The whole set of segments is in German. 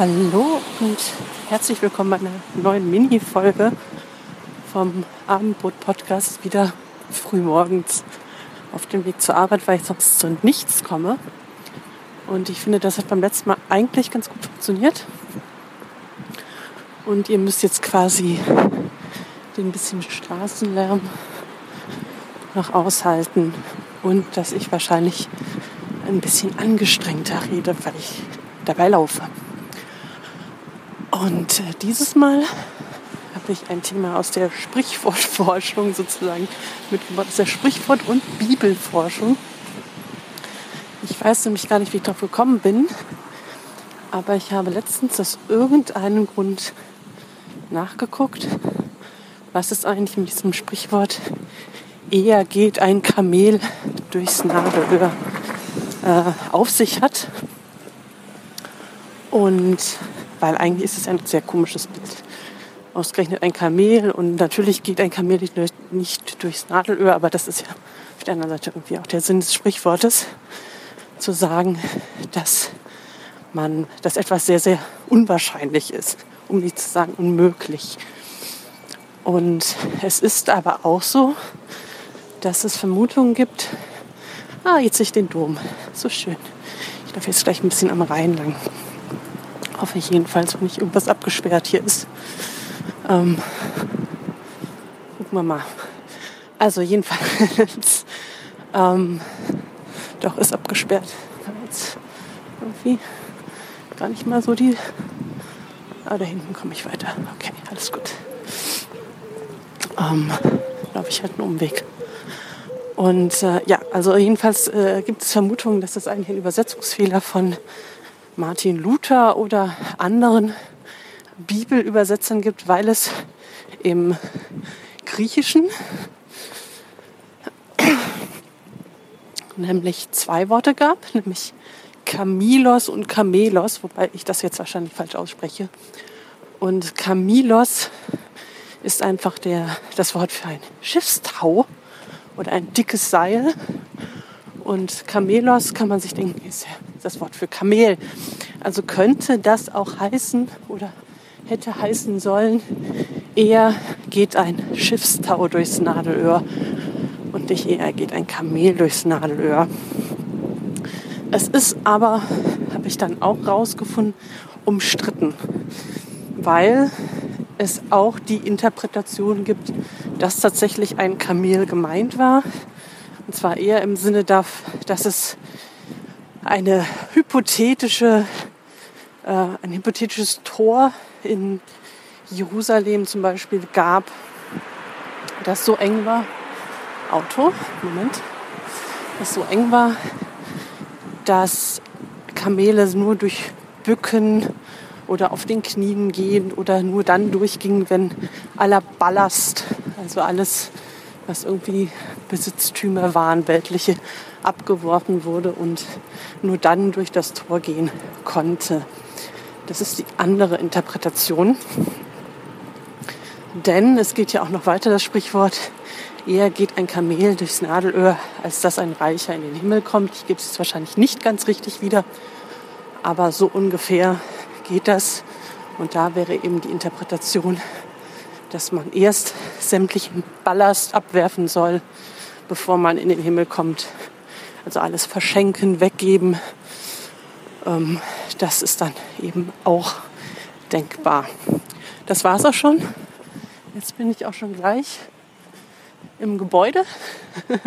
Hallo und herzlich willkommen bei einer neuen Mini-Folge vom Abendbrot-Podcast. Wieder frühmorgens auf dem Weg zur Arbeit, weil ich sonst zu nichts komme. Und ich finde, das hat beim letzten Mal eigentlich ganz gut funktioniert. Und ihr müsst jetzt quasi den bisschen Straßenlärm noch aushalten und dass ich wahrscheinlich ein bisschen angestrengter rede, weil ich dabei laufe. Und äh, dieses Mal habe ich ein Thema aus der Sprichwortforschung sozusagen mitgebracht, aus der Sprichwort- und Bibelforschung. Ich weiß nämlich gar nicht, wie ich darauf gekommen bin, aber ich habe letztens aus irgendeinem Grund nachgeguckt, was es eigentlich mit diesem Sprichwort eher geht ein Kamel durchs Nadelöhr äh, auf sich hat. Und weil eigentlich ist es ein sehr komisches Bild. Ausgerechnet ein Kamel und natürlich geht ein Kamel nicht, nicht durchs Nadelöhr, aber das ist ja auf der anderen Seite irgendwie auch der Sinn des Sprichwortes, zu sagen, dass man, dass etwas sehr, sehr unwahrscheinlich ist, um nicht zu sagen unmöglich. Und es ist aber auch so, dass es Vermutungen gibt. Ah, jetzt sehe ich den Dom. So schön. Ich laufe jetzt gleich ein bisschen am Rhein lang. Hoffe ich jedenfalls, wenn nicht irgendwas abgesperrt hier ist. Ähm, gucken wir mal. Also jedenfalls, ähm, doch ist abgesperrt. Jetzt irgendwie gar nicht mal so die. Ah, da hinten komme ich weiter. Okay, alles gut. Ähm, laufe ich halt einen Umweg. Und äh, ja, also jedenfalls äh, gibt es Vermutungen, dass das eigentlich ein Übersetzungsfehler von Martin Luther oder anderen Bibelübersetzern gibt, weil es im Griechischen nämlich zwei Worte gab, nämlich Kamilos und Kamelos, wobei ich das jetzt wahrscheinlich falsch ausspreche. Und Kamilos ist einfach der, das Wort für ein Schiffstau oder ein dickes Seil. Und Kamelos kann man sich denken, ist ja das Wort für Kamel. Also könnte das auch heißen oder hätte heißen sollen, eher geht ein Schiffstau durchs Nadelöhr und nicht eher geht ein Kamel durchs Nadelöhr. Es ist aber, habe ich dann auch rausgefunden, umstritten, weil es auch die Interpretation gibt, dass tatsächlich ein Kamel gemeint war. Und zwar eher im Sinne, dass es eine hypothetische, äh, ein hypothetisches Tor in Jerusalem zum Beispiel gab, das so eng war. Auto, Moment, das so eng war, dass Kamele nur durch Bücken oder auf den Knien gehen oder nur dann durchgingen, wenn aller Ballast, also alles, was irgendwie Besitztümer waren, weltliche, abgeworfen wurde und nur dann durch das Tor gehen konnte. Das ist die andere Interpretation. Denn es geht ja auch noch weiter das Sprichwort, eher geht ein Kamel durchs Nadelöhr, als dass ein Reicher in den Himmel kommt. Ich gebe es jetzt wahrscheinlich nicht ganz richtig wieder, aber so ungefähr geht das. Und da wäre eben die Interpretation, dass man erst sämtlichen Ballast abwerfen soll, bevor man in den Himmel kommt. Also alles verschenken, weggeben. Ähm, das ist dann eben auch denkbar. Das war es auch schon. Jetzt bin ich auch schon gleich im Gebäude.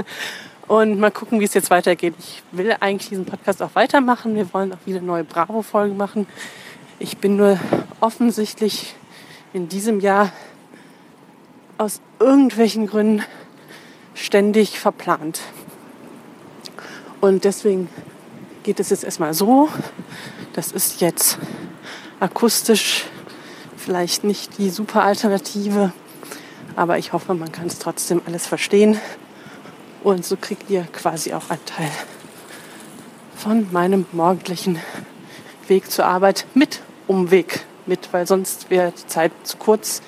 Und mal gucken, wie es jetzt weitergeht. Ich will eigentlich diesen Podcast auch weitermachen. Wir wollen auch wieder neue Bravo-Folgen machen. Ich bin nur offensichtlich in diesem Jahr aus irgendwelchen Gründen ständig verplant. Und deswegen geht es jetzt erstmal so. Das ist jetzt akustisch vielleicht nicht die super Alternative, aber ich hoffe, man kann es trotzdem alles verstehen. Und so kriegt ihr quasi auch einen Teil von meinem morgendlichen Weg zur Arbeit mit Umweg mit, weil sonst wäre die Zeit zu kurz,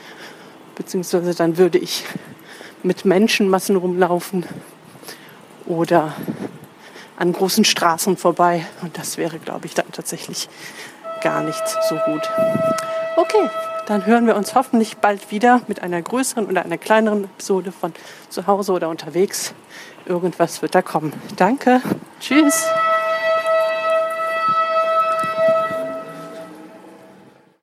beziehungsweise dann würde ich mit Menschenmassen rumlaufen oder an großen Straßen vorbei und das wäre, glaube ich, dann tatsächlich gar nicht so gut. Okay, dann hören wir uns hoffentlich bald wieder mit einer größeren oder einer kleineren Episode von zu Hause oder unterwegs. Irgendwas wird da kommen. Danke. Tschüss.